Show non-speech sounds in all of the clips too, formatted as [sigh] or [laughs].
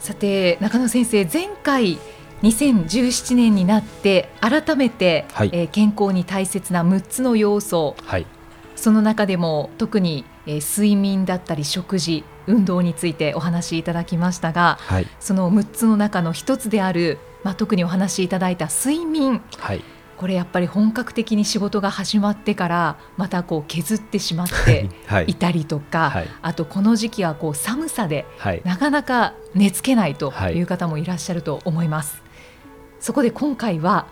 さて中野先生前回2017年になって改めて、はい。えー健康に大切な6つの要素。はい、その中でも特に、えー睡眠だったり食事運動についてお話しいただきましたがはい、その6つの中の1つである、まあ、特にお話しいただいた睡眠。はい、これやっぱり本格的に仕事が始まってからまたこう削ってしまってはい。い、たりとか、はい。あとこの時期はこう寒さではい、なかなか寝つけないとはい。いう方もいらっしゃると思います。そこで今回は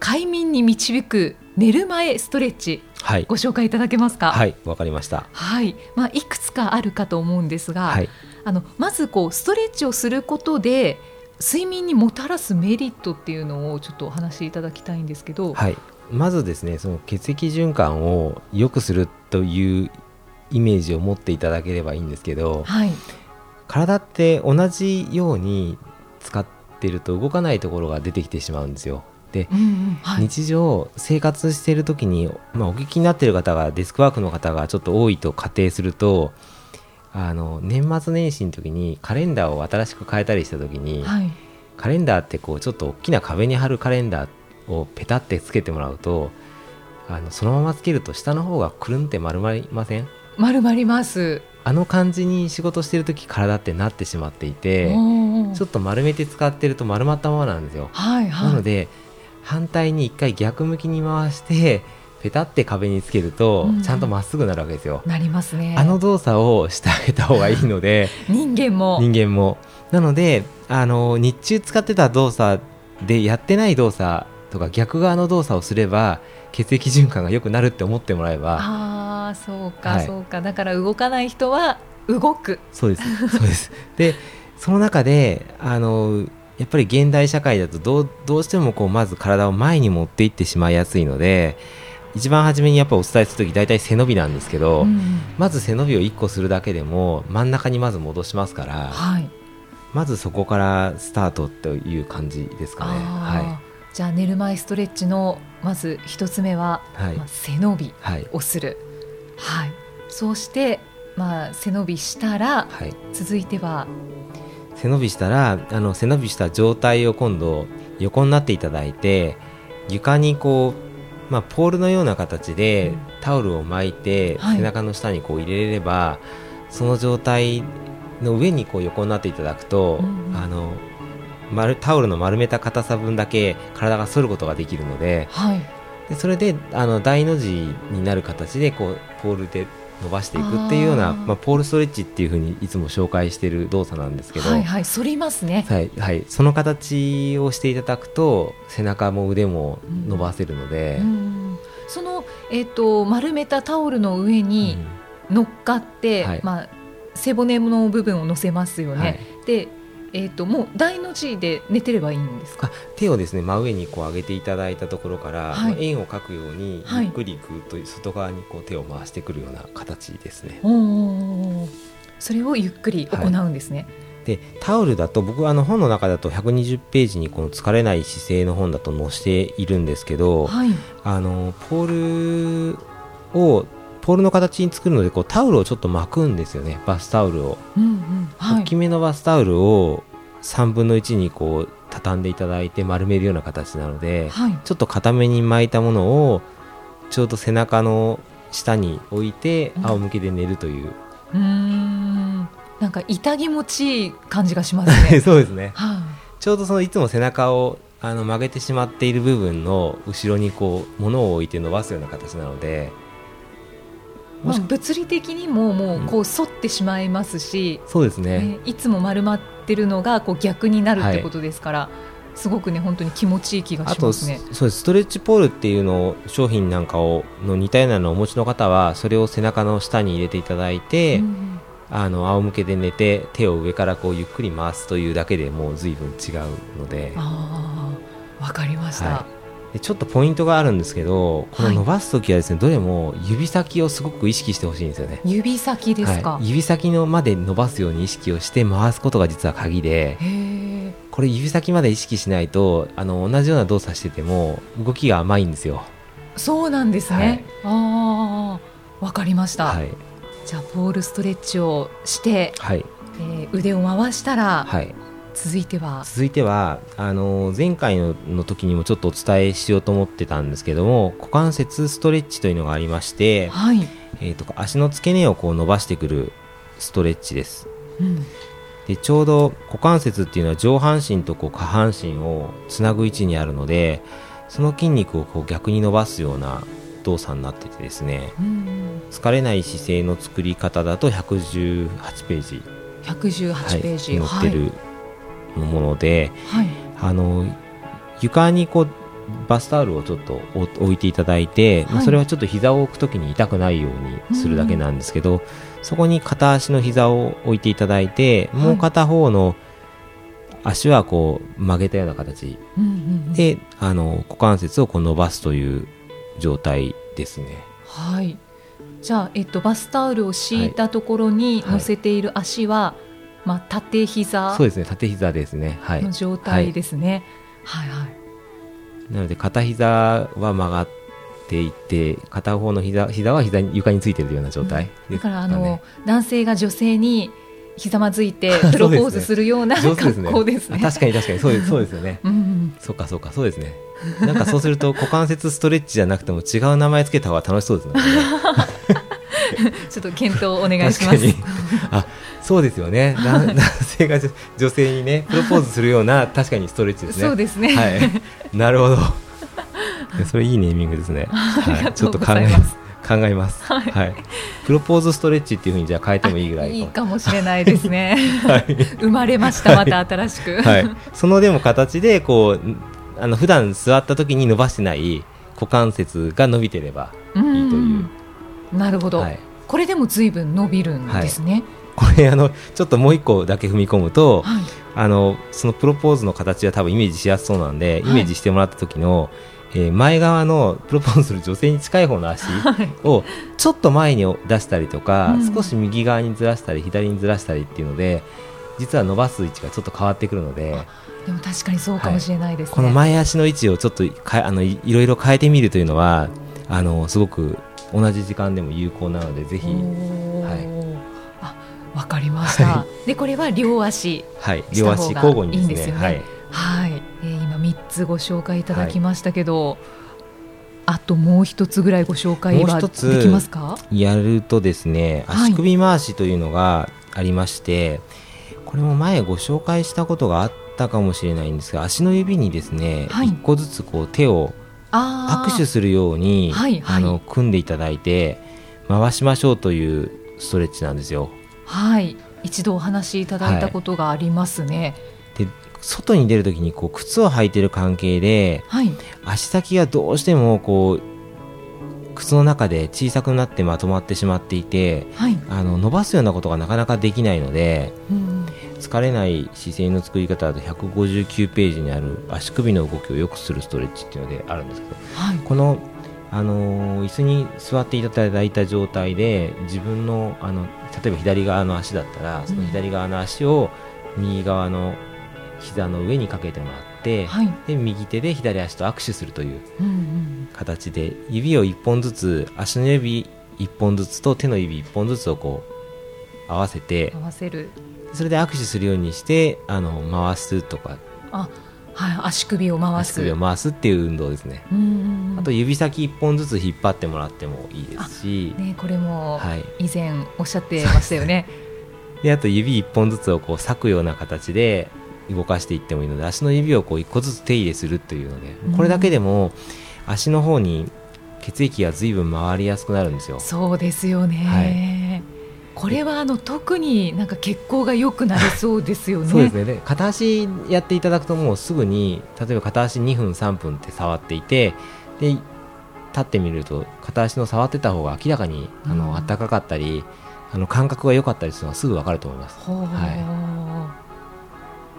快眠に導く寝る前ストレッチはい、ご紹介いただけますか？はい、わかりました。はい、まあいくつかあるかと思うんですが、はい、あのまずこうストレッチをすることで睡眠にもたらすメリットっていうのをちょっとお話しいただきたいんですけど、はい、まずですね、その血液循環を良くするというイメージを持っていただければいいんですけど、はい、体って同じように使ってると動かないところが出てきてしまうんですよ。で、うんうん、はい、日常生活している時に、まあ、お聞きになっている方がデスクワークの方がちょっと多いと仮定するとあの年末年始の時にカレンダーを新しく変えたりした時に、はい、カレンダーってこうちょっと大きな壁に貼るカレンダーをペタってつけてもらうとあのそのままつけると下の方がくるんって丸まりません？丸まります。あの感じに仕事してる時体ってなってしまっていてちょっと丸めて使ってると丸まったままなんですよ。はいはい、なので反対に一回逆向きに回してペタって壁につけるとうんちゃんとまっすぐなるわけですよ。なりますね。あの動作をしてあげた方がいいので [laughs] 人間も人間も。なのであの日中使ってた動作でやってない動作とか逆側の動作をすれば血液循環が良くなるって思ってもらえばああそうか、はいそうかだから動かない人は動くそうですそうです。でその中であのやっぱり現代社会だとどうどうしてもこうまず体を前に持っていってしまいやすいので一番初めにやっぱお伝えする時大体背伸びなんですけど、うんまず背伸びを1個するだけでも真ん中にまず戻しますからはい。まずそこからスタートという感じですかね。はじゃあ寝る前ストレッチのまず一つ目は、い、はい。まあ、背伸びはい。をする。はい。そうしてまあ背伸びしたらはい、続いては背伸びしたらあの背伸びした状態を今度横になっていただいて床にこう、まあ、ポールのような形でうん。タオルを巻いてはい。背中の下にこう入れれれば、その状態の上にこう横になっていただくと、あの丸タオルの丸めた硬さ分だけ体が反ることができるのではい。でそれであの大の字になる形でこうポールで伸ばしていくっていうようなまあ、ポールストレッチっていうふうにいつも紹介している動作なんですけど、はいはい反りますね。はいはい、その形をしていただくと背中も腕も伸ばせるので、うんその、えっと丸めたタオルの上に乗っかって、はい。まあ、背骨の部分を乗せますよね、はい。で、えっともう大の字で寝てればいいんですか？あ手をですね真上にこう上げていただいたところから、はい。まあ円を描くようにはい。ゆっくりぐっと外側にこう手を回してくるような形ですね。おー。それをゆっくり行うんですね、でタオルだと僕はあの本の中だと120ページにこの疲れない姿勢の本だと載せているんですけど、はい。あのポールをポールの形に作るのでこうタオルをちょっと巻くんですよね。バスタオルを。うんうん。はい。大きめのバスタオルを3分の1にこう畳んでいただいて丸めるような形なので、はい。ちょっと固めに巻いたものをちょうど背中の下に置いてうん。仰向けで寝るという、うーん。なんか痛気持ちいい感じがしますね。[laughs] そうですね。はちょうどそのいつも背中をあの曲げてしまっている部分の後ろにこう物を置いて伸ばすような形なのでい、まあ、物理的にももうこう反ってしまいますし、そうですね。ねいつも丸まってるのがこう逆になるってことですから、すごくね本当に気持ちいい気がしますね。そうです。ストレッチポールっていうのを商品なんかをの似たようなのをお持ちの方はそれを背中の下に入れていただいて、うんあの仰向けで寝て手を上からこうゆっくり回すというだけでもう随分違うので。ああわかりました、はいでちょっとポイントがあるんですけどこの伸ばす時はですね、どれも指先をすごく意識してほしいんですよね。指先ですか、はい、指先のまで伸ばすように意識をして回すことが実は鍵でこれ指先まで意識しないとあの同じような動作してても動きが甘いんですよ。そうなんですね、ああわかりました、はい、じゃあポールストレッチをして、はい。えー腕を回したら、はい、続いては？続いてはあの前回のの時にもちょっとお伝えしようと思ってたんですけども股関節ストレッチというのがありまして、はい、えー、と足の付け根をこう伸ばしてくるストレッチです。うん、でちょうど股関節っていうのは上半身とこう下半身をつなぐ位置にあるのでその筋肉をこう逆に伸ばすような動作になっててですねうん疲れない姿勢の作り方だと118ページ、118ページ、はい、載ってるもので、はい、あの床にこうバスタオルをちょっと置いていただいて、まあはいそれはちょっと膝を置くときに痛くないようにするだけなんですけど、そこに片足の膝を置いていただいて、はい。もう片方の足はこう曲げたような形。うんうんうん。で、あの股関節をこう伸ばすという状態ですね。はい。じゃあ、えっと、バスタオルを敷いたところにはい。乗せている足は、まあ、縦膝そうですね縦膝ですね。はい。の状態ですね。はい、はい、なので片膝は曲がっていって片方の膝膝は膝に床についてるような状態。ですだから、あの、ね男性が女性にひざまずいて [laughs] プロポーズするようなね。格好ですね。あ確かに確かに。そうです [laughs] そうですよね。うんうん、そうかそうかそうですね。なんかそうすると股関節ストレッチじゃなくても違う名前つけた方が楽しそうですね [laughs] [laughs] ちょっと検討お願いします。確かに。あそうですよね。[laughs] な男性が女女性にねプロポーズするような確かにストレッチですね。そうですね。はい。なるほど。それいいネーミングですね、[laughs] はい、ちょっと考えます。考えます、はい。プロポーズストレッチっていうふうにじゃあ変えてもいいぐらいいいかもしれないですね。はい。生まれました、また新しく。はい、そのでも形でこうあの普段座った時に伸ばしてない股関節が伸びてればいいという、なるほど、はい、これでも随分伸びるんですね。これあのちょっともう一個だけ踏み込むと、はい。あのそのプロポーズの形は多分イメージしやすそうなんで、はいイメージしてもらった時の、えー前側のプロポーズする女性に近い方の足 [laughs] はい。をちょっと前に出したりとか、うん少し右側にずらしたり左にずらしたりっていうので実は伸ばす位置がちょっと変わってくるので。でも確かにそうかもしれないですね。この前足の位置をちょっとかあのいいろいろ変えてみるというのはあのすごく同じ時間でも有効なのでぜひ、はいあ、わかりました。はで、これは両足。はい、両足交互にですねいいんですよねはい、はい。えー今三つご紹介いただきましたけど。あともう一つぐらいご紹介はできますか？やるとですねはい足首回しというのがありまして、これも前ご紹介したことがあったかもしれないんですが足の指にですね、はい一個ずつこう手を。握手するように、はいはいあの組んでいただいて回しましょうというストレッチなんですよ。はい。一度お話しいただいたことがありますね。で外に出るときにこう靴を履いてる関係ではい。足先がどうしてもこう靴の中で小さくなってまとまってしまっていてはい。あの伸ばすようなことがなかなかできないのでうん。疲れない姿勢の作り方だと159ページにある足首の動きを良くするストレッチっていうのであるんですけどはい。この、あのー椅子に座っていただいた状態で自分のあの例えば左側の足だったらその左側の足を右側の膝の上にかけてもらって、はい。で右手で左足と握手するといううんうん。形で指を1本ずつ足の指1本ずつと手の指1本ずつをこう合わせて合わせる。それで握手するようにしてあの回すとかあ、はい。足首を回す。足首を回すっていう運動ですね。うんうんうん。あと指先1本ずつ引っ張ってもらってもいいですし、ね、これもはい、以前おっしゃってましたよね。[laughs] であと指1本ずつをこう裂くような形で動かしていってもいいので足の指をこう1個ずつ手入れするというのでうんこれだけでも足の方に血液が随分回りやすくなるんですよ。そうですよね。これはあの特になんか血行が良くなりそうですよね。そうですねで片足やっていただくともうすぐに例えば片足2分3分って触っていてで立ってみると片足の触ってた方が明らかにあうんの暖かかったりあの感覚が良かったりするのはすぐ分かると思います。は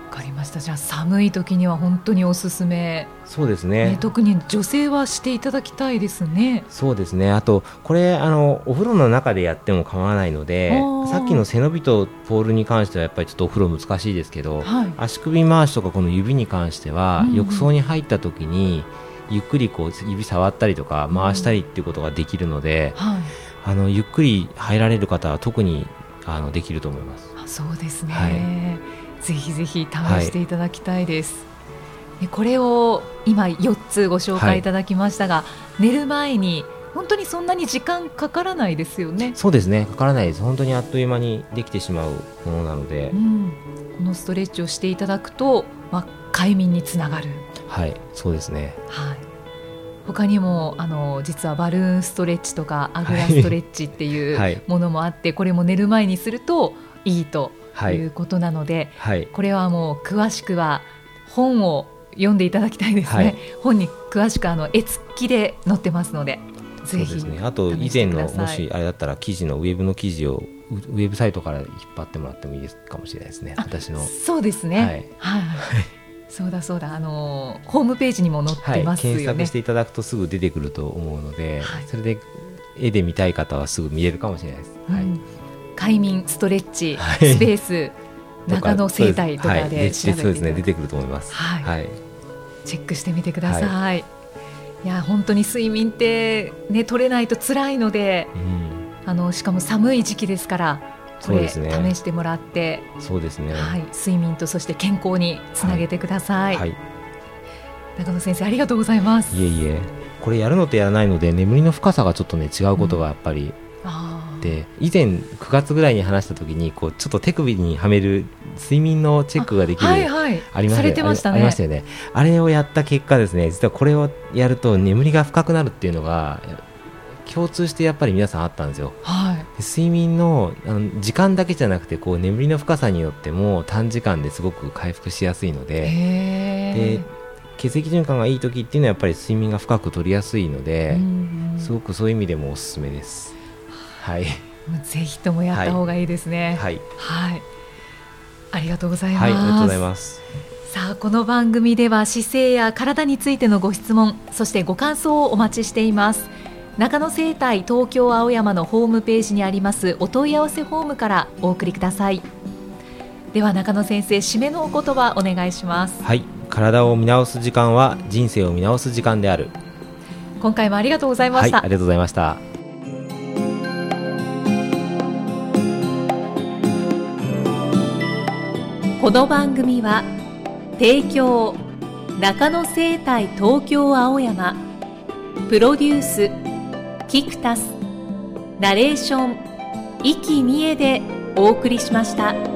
かりました。じゃあ寒い時には本当におすすめ、そうですね。ね。特に女性はしていただきたいですね。そうですね。あとこれあのお風呂の中でやっても構わないのでさっきの背伸びとポールに関してはやっぱりちょっとお風呂難しいですけど、はい。足首回しとかこの指に関しては、うん。うん浴槽に入った時にゆっくりこう指触ったりとか回したりっていうことができるので、はい。あのゆっくり入られる方は特にあのできると思います。あそうですね、はいぜひぜひ試していただきたいです、でこれを今4つご紹介いただきましたが、寝る前に本当にそんなに時間かからないですよね、そうですね。かからないです。本当にあっという間にできてしまうものなので。う、ん、このストレッチをしていただくと、まあ、快眠につながる、はい、そうですね。はい、他にもあの実はバルーンストレッチとかあぐらストレッチっていはい。うものもあって、これも寝る前にするといいとはい。いうことなので、はい。これはもう詳しくは本を読んでいただきたいですね、はい。本に詳しくあの絵付きで載ってますのでそうですね。あと以前のもしあれだったら記事のウェブの記事をウウェブサイトから引っ張ってもらってもいいですかもしれないですね。あ私の。そうですね。はい、そうだそうだ。あのホームページにも載っはい、てますよね、検索していただくとすぐ出てくると思うので、はい。それで絵で見たい方はすぐ見れるかもしれないです。はい。うん快眠ストレッチ、はいスペース中野生態とかはいで調べてそうですね出てくると思います。はいはい。チェックしてみてください、い、や本当に睡眠ってね取れないと辛いのでうん。あのしかも寒い時期ですからこれ、ね試してもらってそうですね。はい、睡眠とそして健康につなげてください。はい。中野先生ありがとうございます。いえいえ。これやるのとやらないので眠りの深さがちょっとね違うことがやっぱりあーで以前9月ぐらいに話した時にこうちょっと手首にはめる睡眠のチェックができるはいはい。ありましたね。ありましたよね。あれをやった結果ですね実はこれをやると眠りが深くなるっていうのが共通してやっぱり皆さんあったんですよ。はい。で睡眠のあの時間だけじゃなくてこう眠りの深さによっても短時間ですごく回復しやすいのでへで血液循環がいい時っていうのはやっぱり睡眠が深く取りやすいので、すごくそういう意味でもおすすめですはい。もうぜひともやった方がいいですね。はい。はい。ありがとうございます。はいありがとうございます。さあこの番組では姿勢や体についてのご質問そしてご感想をお待ちしています。中野生態東京青山のホームページにありますお問い合わせフォームからお送りください。では中野先生締めのお言葉お願いします。はい。体を見直す時間は人生を見直す時間である。今回もありがとうございました、はいありがとうございましたこの番組は提供中野生態東京青山プロデュースキクタスナレーション生きみえでお送りしました。